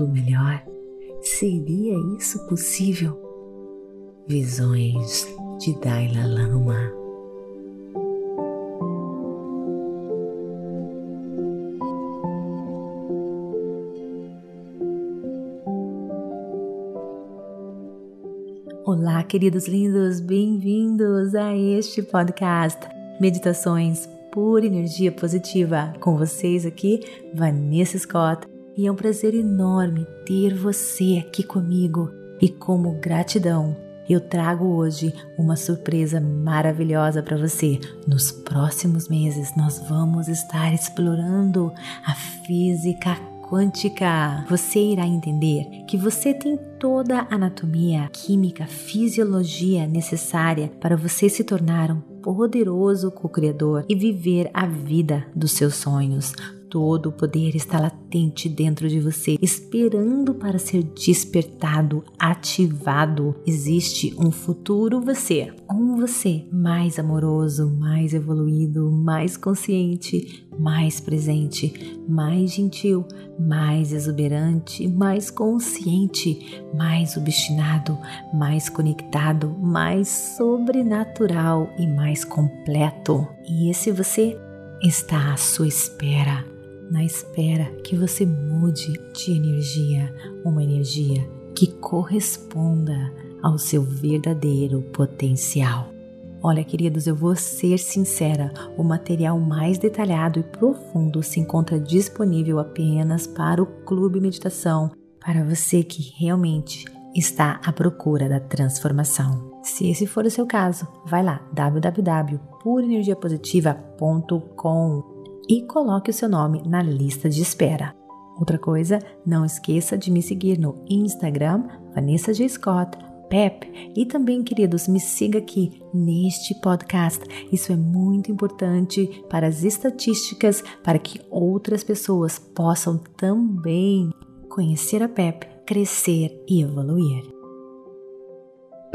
mundo melhor? Seria isso possível? Visões de Dalai Lama. Olá, queridos lindos, bem-vindos a este podcast Meditações por Energia Positiva. Com vocês aqui, Vanessa Scott, e é um prazer enorme ter você aqui comigo. E como gratidão, eu trago hoje uma surpresa maravilhosa para você. Nos próximos meses, nós vamos estar explorando a física quântica. Você irá entender que você tem toda a anatomia, química, fisiologia necessária para você se tornar um poderoso co-criador e viver a vida dos seus sonhos. Todo o poder está latente dentro de você, esperando para ser despertado, ativado. Existe um futuro você, um você mais amoroso, mais evoluído, mais consciente, mais presente, mais gentil, mais exuberante, mais consciente, mais obstinado, mais conectado, mais sobrenatural e mais completo. E esse você está à sua espera na espera que você mude de energia, uma energia que corresponda ao seu verdadeiro potencial. Olha, queridos, eu vou ser sincera: o material mais detalhado e profundo se encontra disponível apenas para o Clube Meditação, para você que realmente está à procura da transformação. Se esse for o seu caso, vai lá www.purenergiapositiva.com e coloque o seu nome na lista de espera. Outra coisa, não esqueça de me seguir no Instagram, Vanessa G. Scott, Pep, e também, queridos, me siga aqui neste podcast. Isso é muito importante para as estatísticas, para que outras pessoas possam também conhecer a Pep, crescer e evoluir.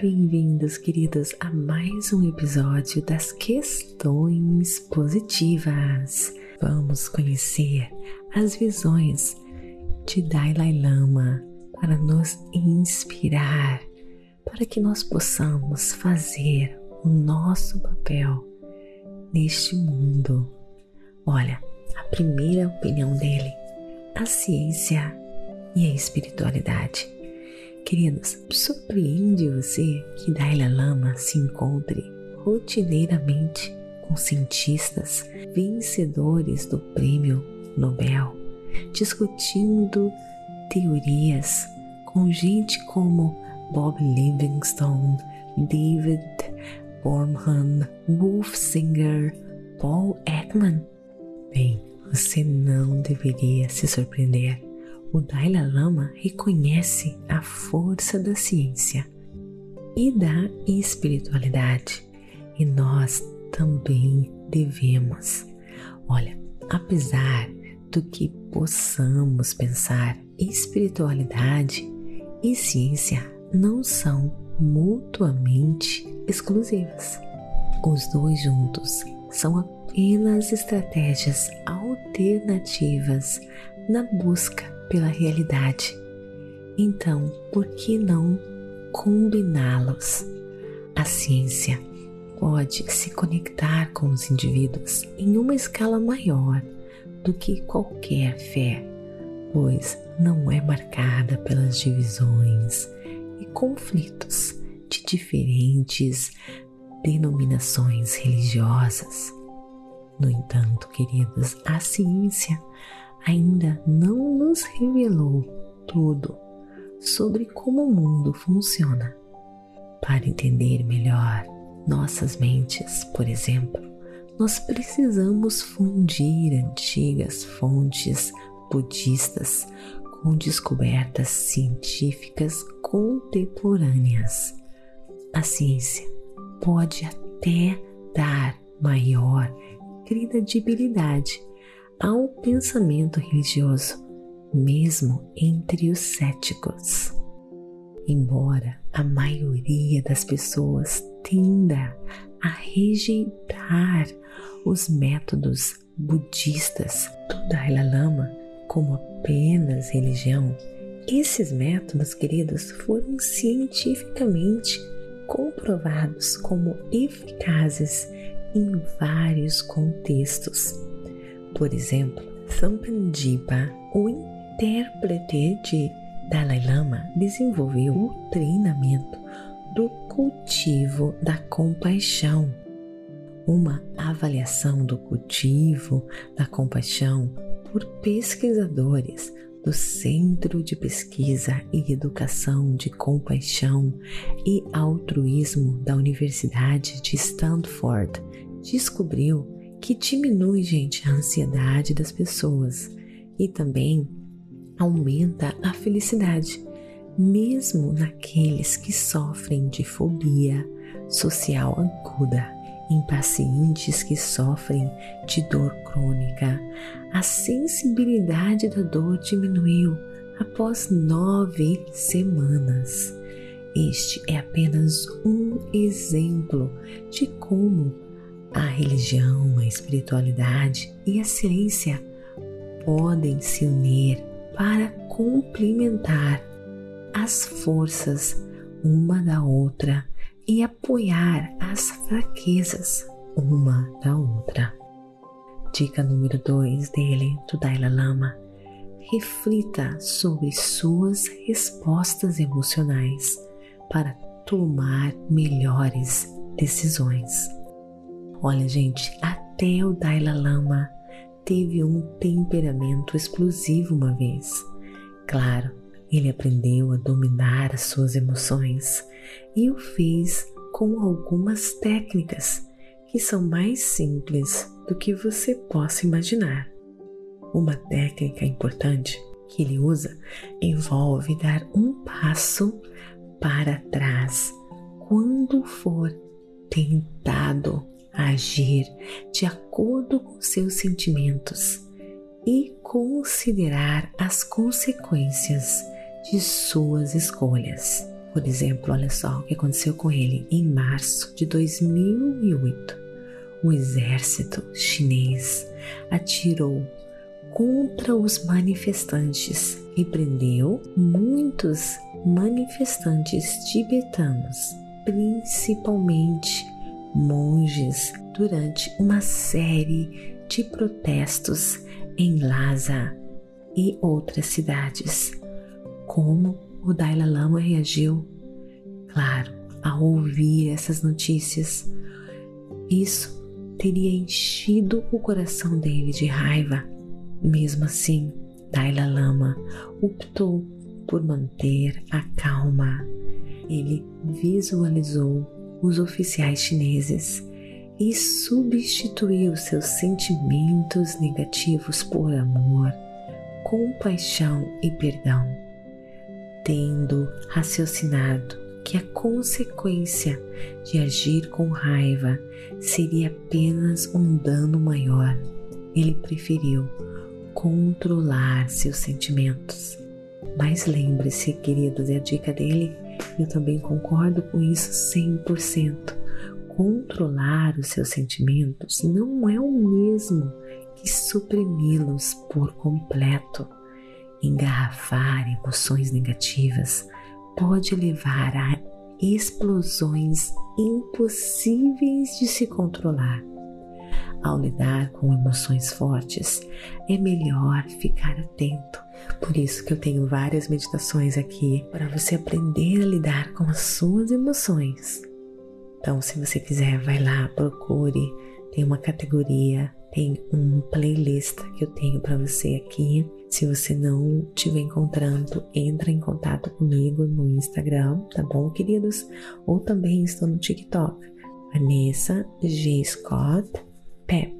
Bem-vindos, queridos, a mais um episódio das Questões Positivas vamos conhecer as visões de Dalai Lama para nos inspirar, para que nós possamos fazer o nosso papel neste mundo. Olha, a primeira opinião dele, a ciência e a espiritualidade. Queridos, surpreende você que Dalai Lama se encontre rotineiramente com cientistas vencedores do prêmio Nobel, discutindo teorias com gente como Bob Livingstone, David Borman, Wolf Singer, Paul Ekman. Bem, você não deveria se surpreender. O Dalai Lama reconhece a força da ciência e da espiritualidade, e nós também devemos. Olha, apesar do que possamos pensar, espiritualidade e ciência não são mutuamente exclusivas. Os dois juntos são apenas estratégias alternativas na busca pela realidade. Então, por que não combiná-los? A ciência pode se conectar com os indivíduos em uma escala maior do que qualquer fé, pois não é marcada pelas divisões e conflitos de diferentes denominações religiosas. No entanto, queridos, a ciência ainda não nos revelou tudo sobre como o mundo funciona. Para entender melhor nossas mentes, por exemplo, nós precisamos fundir antigas fontes budistas com descobertas científicas contemporâneas. A ciência pode até dar maior credibilidade ao pensamento religioso, mesmo entre os céticos. Embora a maioria das pessoas tenda a rejeitar os métodos budistas do Dalai Lama como apenas religião, Esses métodos, queridos, foram cientificamente comprovados como eficazes em vários contextos. Por exemplo, Sampandipa, o intérprete de Dalai Lama, desenvolveu o treinamento do cultivo da compaixão. Uma avaliação do cultivo da compaixão por pesquisadores do Centro de Pesquisa e Educação de Compaixão e Altruísmo da Universidade de Stanford descobriu que diminui, gente, a ansiedade das pessoas e também aumenta a felicidade, mesmo naqueles que sofrem de fobia social aguda em pacientes que sofrem de dor crônica. A sensibilidade da dor diminuiu após nove semanas. Este é apenas um exemplo de como a religião, a espiritualidade e a ciência podem se unir para complementar as forças uma da outra e apoiar as fraquezas uma da outra. Dica número 2 dele, do Dalai Lama: reflita sobre suas respostas emocionais para tomar melhores decisões. Olha, gente, até o Dalai Lama teve um temperamento explosivo uma vez. Claro, ele aprendeu a dominar as suas emoções e o fez com algumas técnicas que são mais simples do que você possa imaginar. Uma técnica importante que ele usa envolve dar um passo para trás quando for tentado agir de acordo com seus sentimentos e considerar as consequências de suas escolhas. Por exemplo, olha só o que aconteceu com ele em março de 2008. O exército chinês atirou contra os manifestantes e prendeu muitos manifestantes tibetanos, principalmente monges, durante uma série de protestos em Lhasa e outras cidades. Como o Dalai Lama reagiu? Claro, ao ouvir essas notícias, isso teria enchido o coração dele de raiva. Mesmo assim, Dalai Lama optou por manter a calma. Ele visualizou os oficiais chineses e substituiu seus sentimentos negativos por amor, compaixão e perdão tendo raciocinado que a consequência de agir com raiva seria apenas um dano maior, ele preferiu controlar seus sentimentos. Mas lembre-se, queridos, é a dica dele, eu também concordo com isso 100%. Controlar os seus sentimentos não é o mesmo que suprimi-los por completo engarrafar emoções negativas pode levar a explosões impossíveis de se controlar. Ao lidar com emoções fortes, é melhor ficar atento. Por isso que eu tenho várias meditações aqui para você aprender a lidar com as suas emoções. Então, se você quiser, vai lá, procure. Tem uma categoria, tem um playlist que eu tenho para você aqui se você não estiver encontrando, entra em contato comigo no Instagram, tá bom, queridos? Ou também estou no TikTok, Vanessa G. Scott Pep,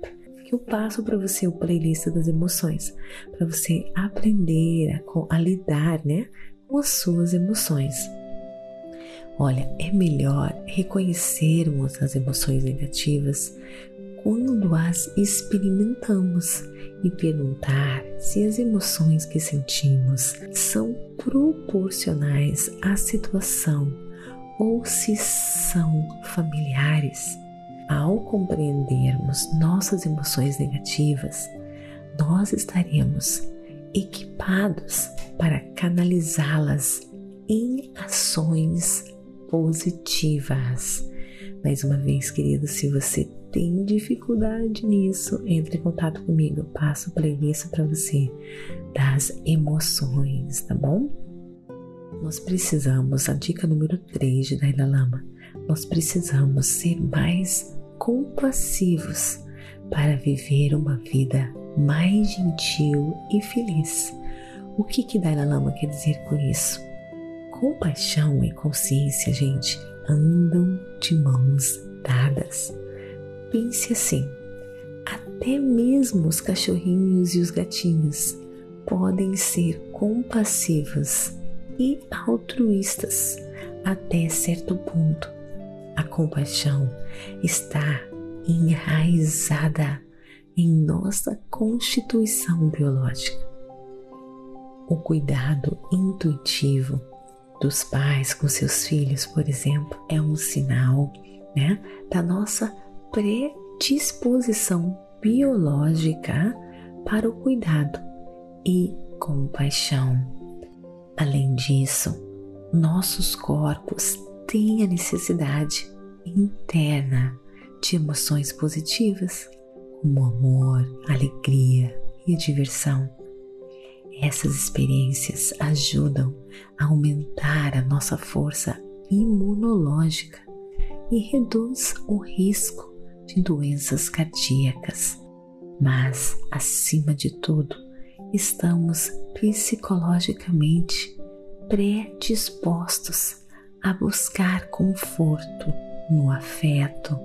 que eu passo para você o playlist das emoções, para você aprender a, a lidar, né, com as suas emoções. Olha, é melhor reconhecermos as emoções negativas quando as experimentamos e perguntar se as emoções que sentimos são proporcionais à situação ou se são familiares. Ao compreendermos nossas emoções negativas, nós estaremos equipados para canalizá-las em ações positivas. Mais uma vez, querido, se você tem dificuldade nisso, entre em contato comigo. Eu passo playlist para você das emoções, tá bom? Nós precisamos, a dica número 3 de Dalai Lama, nós precisamos ser mais compassivos para viver uma vida mais gentil e feliz. O que que Dalai Lama quer dizer com isso? Compaixão e consciência, gente, andam de mãos dadas. Pense assim: até mesmo os cachorrinhos e os gatinhos podem ser compassivos e altruístas até certo ponto. A compaixão está enraizada em nossa constituição biológica. O cuidado intuitivo dos pais com seus filhos, por exemplo, é um sinal né, da nossa predisposição biológica para o cuidado e compaixão. Além disso, nossos corpos têm a necessidade interna de emoções positivas, como amor, alegria e diversão. Essas experiências ajudam a aumentar a nossa força imunológica e reduz o risco de doenças cardíacas. Mas, acima de tudo, estamos psicologicamente predispostos a buscar conforto no afeto,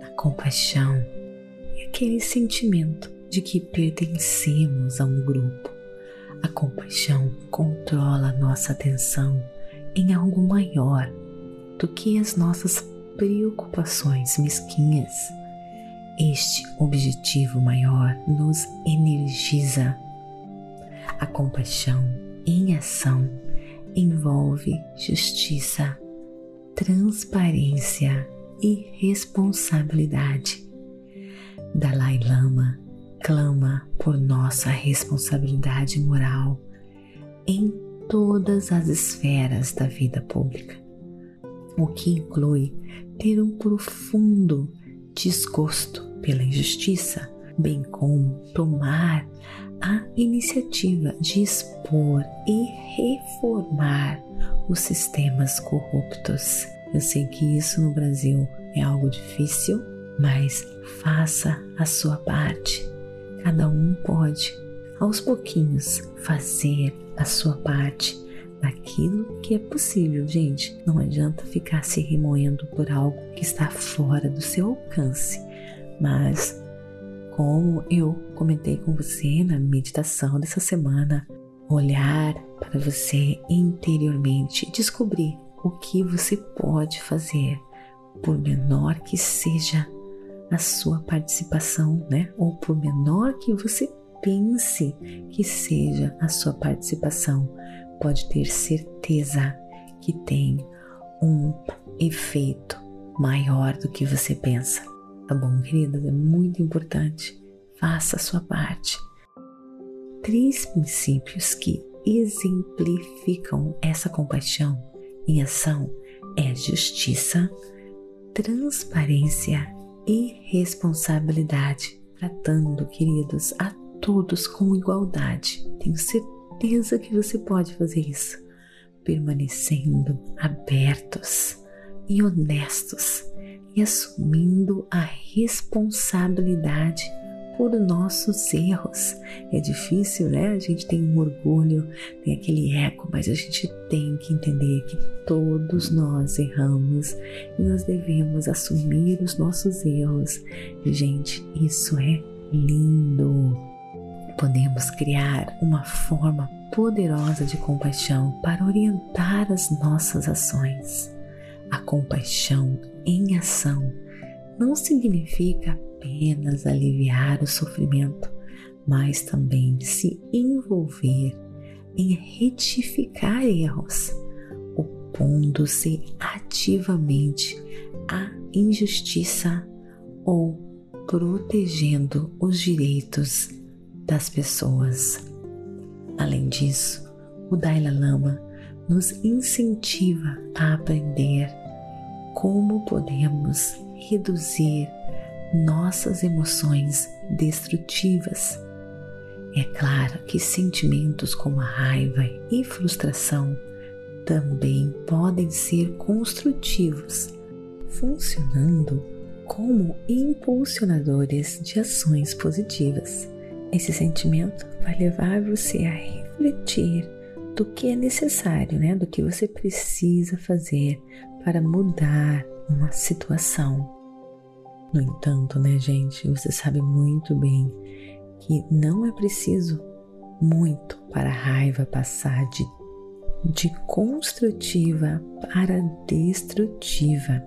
na compaixão e aquele sentimento de que pertencemos a um grupo. A compaixão controla nossa atenção em algo maior do que as nossas preocupações mesquinhas. Este objetivo maior nos energiza. A compaixão em ação envolve justiça, transparência e responsabilidade. Dalai Lama clama por nossa responsabilidade moral em todas as esferas da vida pública, o que inclui ter um profundo desgosto pela injustiça, bem como tomar a iniciativa de expor e reformar os sistemas corruptos. Eu sei que isso no Brasil é algo difícil, mas faça a sua parte. Cada um pode, aos pouquinhos, fazer a sua parte naquilo que é possível, gente. Não adianta ficar se remoendo por algo que está fora do seu alcance, mas como eu comentei com você na meditação dessa semana, olhar para você interiormente, descobrir o que você pode fazer, por menor que seja a sua participação, né? Ou por menor que você pense que seja a sua participação, pode ter certeza que tem um efeito maior do que você pensa. Tá bom, queridas? É muito importante. Faça a sua parte. Três princípios que exemplificam essa compaixão em ação é justiça, transparência e responsabilidade, tratando, queridos, a todos com igualdade. Tenho certeza que você pode fazer isso, permanecendo abertos e honestos e assumindo a responsabilidade por nossos erros. É difícil, né? A gente tem um orgulho, tem aquele eco, mas a gente tem que entender que todos nós erramos e nós devemos assumir os nossos erros. E, gente, isso é lindo. Podemos criar uma forma poderosa de compaixão para orientar as nossas ações. A compaixão em ação não significa apenas aliviar o sofrimento, mas também se envolver em retificar erros, opondo-se ativamente à injustiça ou protegendo os direitos das pessoas. Além disso, o Dalai Lama nos incentiva a aprender como podemos reduzir nossas emoções destrutivas. É claro que sentimentos como a raiva e frustração também podem ser construtivos, funcionando como impulsionadores de ações positivas. Esse sentimento vai levar você a refletir do que é necessário, né? Do que você precisa fazer para mudar uma situação. No entanto, né, gente, você sabe muito bem que não é preciso muito para a raiva passar de, de construtiva para destrutiva.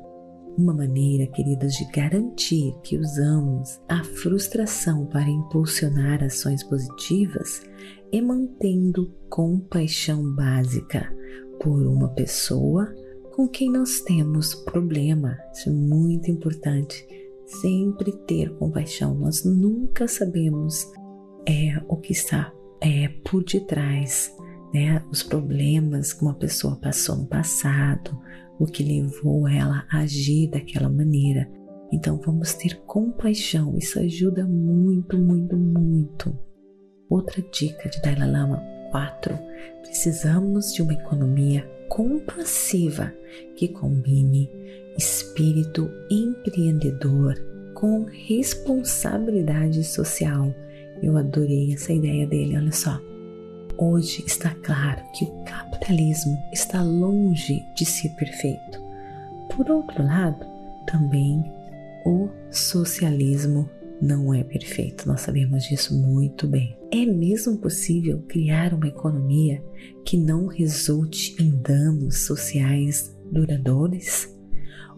Uma maneira, queridas, de garantir que usamos a frustração para impulsionar ações positivas é mantendo compaixão básica por uma pessoa com quem nós temos problema. Isso é muito importante. Sempre ter compaixão. Nós nunca sabemos é, o que está é, por detrás, né? Os problemas que uma pessoa passou no passado, o que levou ela a agir daquela maneira. Então vamos ter compaixão. Isso ajuda muito, muito, muito. Outra dica de Dalai Lama 4. Precisamos de uma economia compassiva que combine espírito empreendedor com responsabilidade social. Eu adorei essa ideia dele, olha só. Hoje está claro que o capitalismo está longe de ser perfeito. Por outro lado, também o socialismo não é perfeito, nós sabemos disso muito bem. É mesmo possível criar uma economia que não resulte em danos sociais duradouros?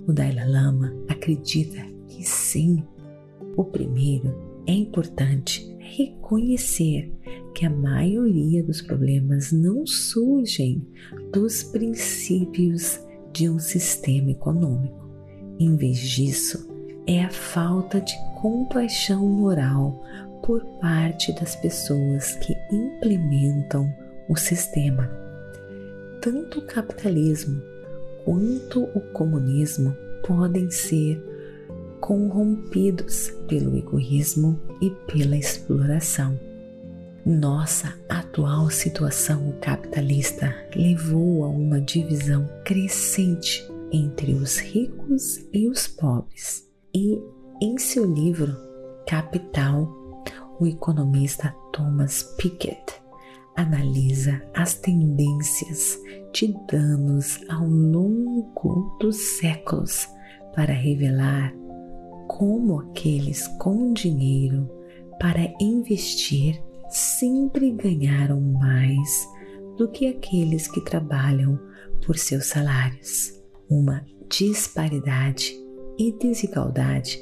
O Dalai Lama acredita que sim. O primeiro é importante reconhecer que a maioria dos problemas não surgem dos princípios de um sistema econômico. Em vez disso, é a falta de compaixão moral por parte das pessoas que implementam o sistema. Tanto o capitalismo quanto o comunismo podem ser corrompidos pelo egoísmo e pela exploração. Nossa atual situação capitalista levou a uma divisão crescente entre os ricos e os pobres e em seu livro Capital, o economista Thomas Piketty analisa as tendências de danos ao longo dos séculos para revelar como aqueles com dinheiro para investir sempre ganharam mais do que aqueles que trabalham por seus salários. Uma disparidade e desigualdade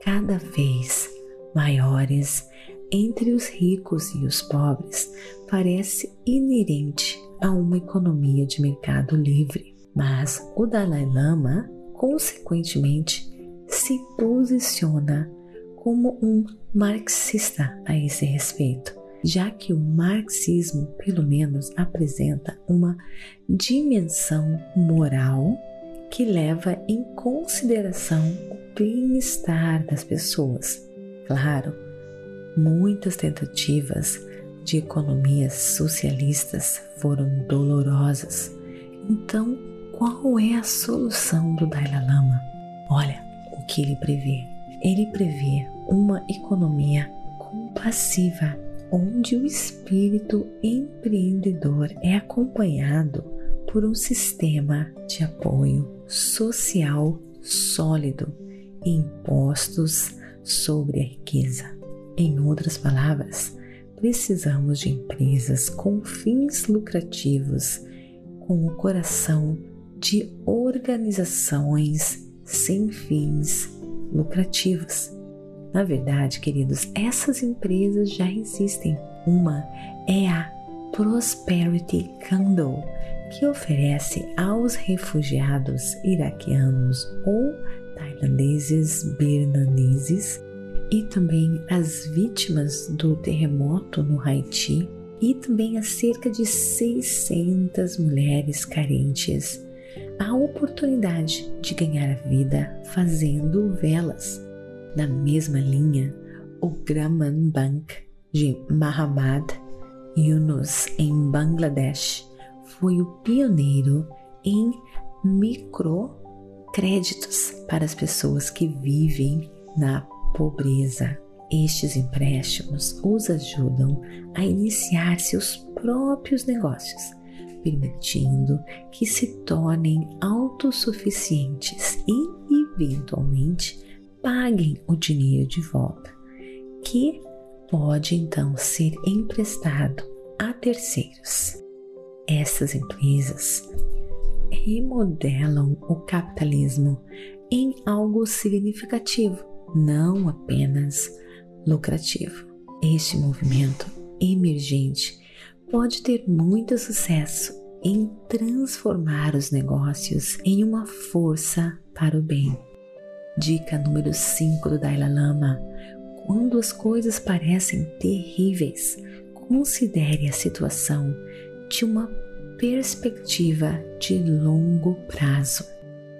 cada vez maiores entre os ricos e os pobres parece inerente a uma economia de mercado livre, mas o Dalai Lama, consequentemente, se posiciona como um marxista a esse respeito, já que o marxismo, pelo menos, apresenta uma dimensão moral que leva em consideração o bem-estar das pessoas. Claro, muitas tentativas de economias socialistas foram dolorosas. Então, qual é a solução do Dalai Lama? Olha o que ele prevê. Ele prevê uma economia compassiva, onde o espírito empreendedor é acompanhado por um sistema de apoio social sólido e impostos sobre a riqueza. Em outras palavras, precisamos de empresas com fins lucrativos, com o coração de organizações sem fins lucrativos. Na verdade, queridos, essas empresas já existem. Uma é a Prosperity Candle, que oferece aos refugiados iraquianos ou tailandeses birmaneses e também as vítimas do terremoto no Haiti e também a cerca de 600 mulheres carentes a oportunidade de ganhar a vida fazendo velas. Na mesma linha, o Graman Bank de Mahamad Yunus em Bangladesh foi o pioneiro em microcréditos para as pessoas que vivem na pobreza. Estes empréstimos os ajudam a iniciar seus próprios negócios, permitindo que se tornem autossuficientes e, eventualmente, paguem o dinheiro de volta, que pode então ser emprestado a terceiros. Essas empresas remodelam o capitalismo em algo significativo, não apenas lucrativo. Este movimento emergente pode ter muito sucesso em transformar os negócios em uma força para o bem. Dica número 5 do Dalai Lama: quando as coisas parecem terríveis, considere a situação de uma perspectiva de longo prazo.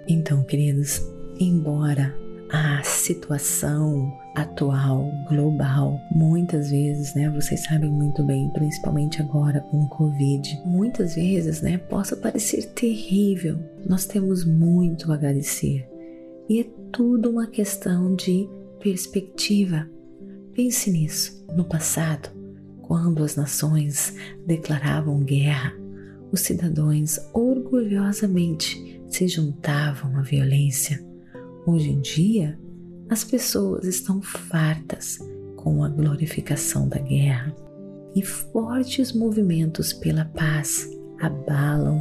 Então, queridos, embora a situação atual, global, muitas vezes, né, vocês sabem muito bem, principalmente agora com o Covid, muitas vezes, né, possa parecer terrível. Nós temos muito a agradecer. E é tudo uma questão de perspectiva. Pense nisso. No passado, quando as nações declaravam guerra, os cidadãos orgulhosamente se juntavam à violência. Hoje em dia, as pessoas estão fartas com a glorificação da guerra e fortes movimentos pela paz abalam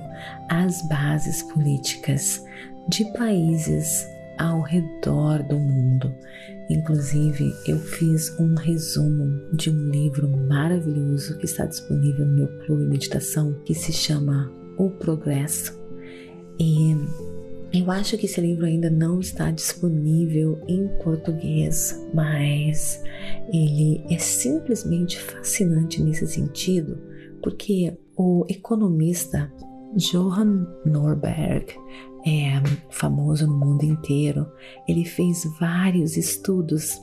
as bases políticas de países ao redor do mundo. Inclusive, eu fiz um resumo de um livro maravilhoso que está disponível no meu clube de meditação que se chama O Progresso. E eu acho que esse livro ainda não está disponível em português, mas ele é simplesmente fascinante nesse sentido, porque o economista Johann Norberg é famoso no mundo inteiro. Ele fez vários estudos,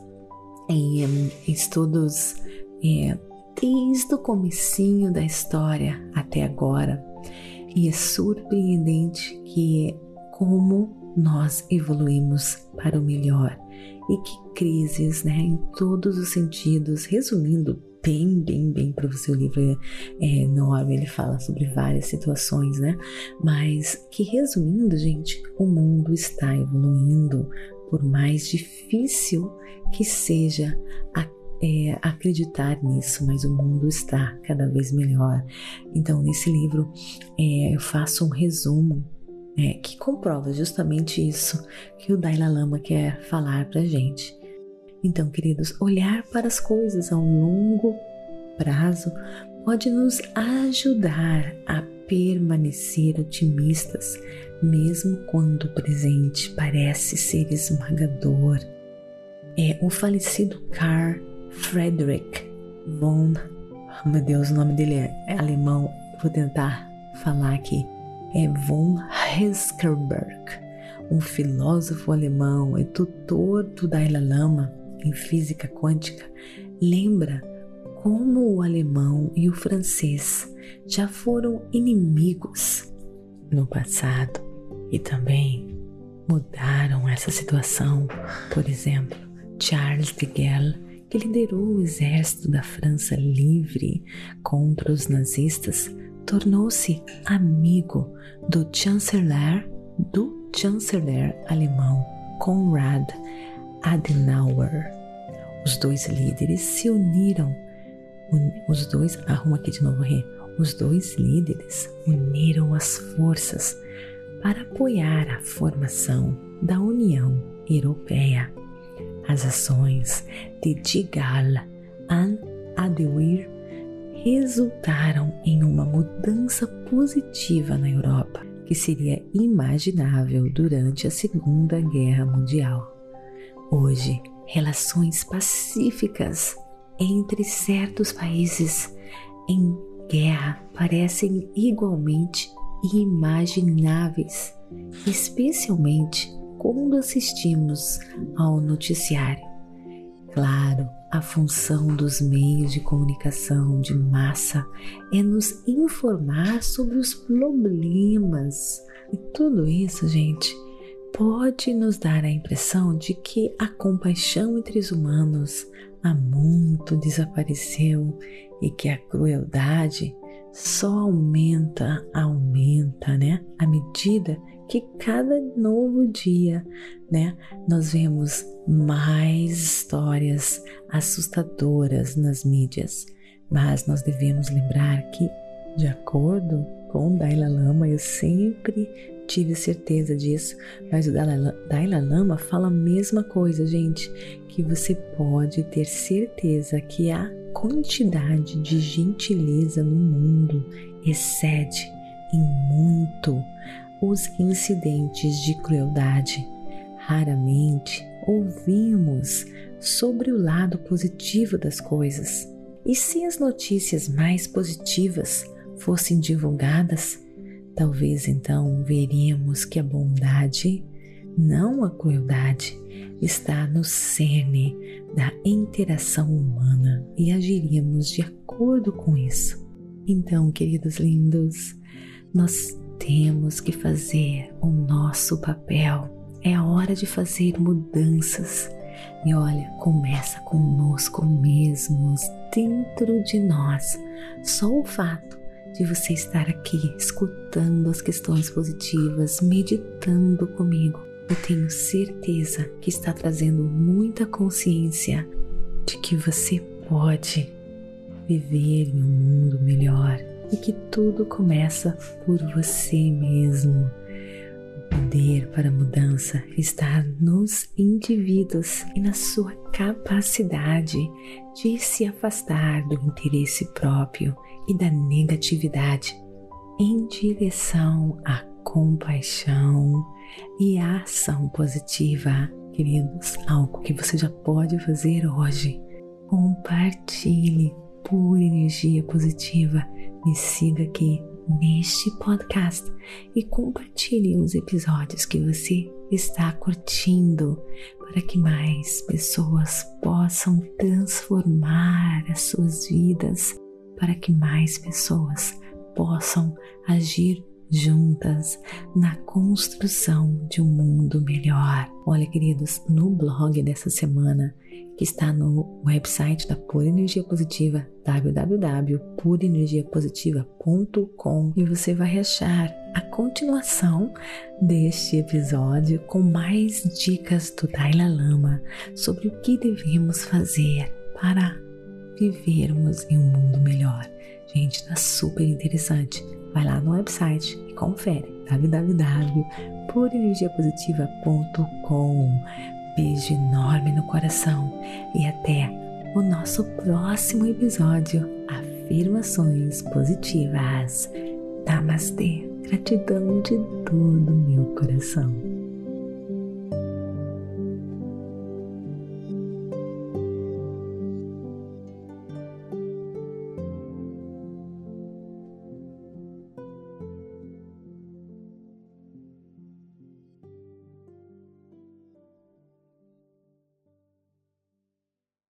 estudos é, desde o comecinho da história até agora. E é surpreendente que como nós evoluímos para o melhor e que crises, né, em todos os sentidos, resumindo bem, bem, bem para o seu livro é enorme, ele fala sobre várias situações, né? Mas que resumindo, gente, o mundo está evoluindo, por mais difícil que seja a é, acreditar nisso, mas o mundo está cada vez melhor. Então, nesse livro, é, eu faço um resumo é, que comprova justamente isso que o Dalai Lama quer falar para gente. Então, queridos, olhar para as coisas a um longo prazo pode nos ajudar a permanecer otimistas, mesmo quando o presente parece ser esmagador. É o falecido Carl Friedrich von, oh meu Deus, o nome dele é alemão, vou tentar falar aqui é von Heskerberg, um filósofo alemão e tutor do Dalai Lama em física quântica, lembra como o alemão e o francês já foram inimigos no passado e também mudaram essa situação. Por exemplo, Charles de Gaulle, que liderou o exército da França livre contra os nazistas, tornou-se amigo do chanceler do chanceler alemão Konrad Adenauer. Os dois líderes se uniram. Os dois, arruma aqui de novo, Rê. Os dois líderes uniram as forças para apoiar a formação da União Europeia. As ações de Digal an Adewir resultaram em uma mudança positiva na Europa que seria imaginável durante a Segunda Guerra Mundial. Hoje, relações pacíficas entre certos países em guerra parecem igualmente inimagináveis, especialmente quando assistimos ao noticiário. Claro, a função dos meios de comunicação de massa é nos informar sobre os problemas. E tudo isso, gente, pode nos dar a impressão de que a compaixão entre os humanos há muito desapareceu e que a crueldade só aumenta, aumenta, né? À medida que cada novo dia, né, nós vemos mais histórias assustadoras nas mídias. Mas nós devemos lembrar que, de acordo com o Dalai Lama, eu sempre tive certeza disso, mas o Dalai Lama fala a mesma coisa, gente, que você pode ter certeza que a quantidade de gentileza no mundo excede em muito os incidentes de crueldade. Raramente ouvimos sobre o lado positivo das coisas. E se as notícias mais positivas fossem divulgadas, talvez então veríamos que a bondade, não a crueldade, está no cerne da interação humana e agiríamos de acordo com isso. Então, queridos lindos, nós temos que fazer o nosso papel. É hora de fazer mudanças. E olha, começa conosco mesmos, dentro de nós. Só o fato de você estar aqui escutando as questões positivas, meditando comigo, eu tenho certeza que está trazendo muita consciência de que você pode viver em um mundo melhor e que tudo começa por você mesmo. O poder para a mudança está nos indivíduos e na sua capacidade de se afastar do interesse próprio e da negatividade em direção à compaixão e à ação positiva. Queridos, algo que você já pode fazer hoje. Compartilhe pura energia positiva me siga aqui neste podcast e compartilhe os episódios que você está curtindo para que mais pessoas possam transformar as suas vidas, para que mais pessoas possam agir juntas na construção de um mundo melhor. Olha, queridos, no blog dessa semana que está no website da Pura Energia Positiva, www.purenergiapositiva.com e você vai achar a continuação deste episódio com mais dicas do Dalai Lama sobre o que devemos fazer para vivermos em um mundo melhor. Gente, tá super interessante. Vai lá no website e confere www.purenergiapositiva.com beijo enorme no coração e até o nosso próximo episódio Afirmações Positivas. Namastê, gratidão de todo meu coração.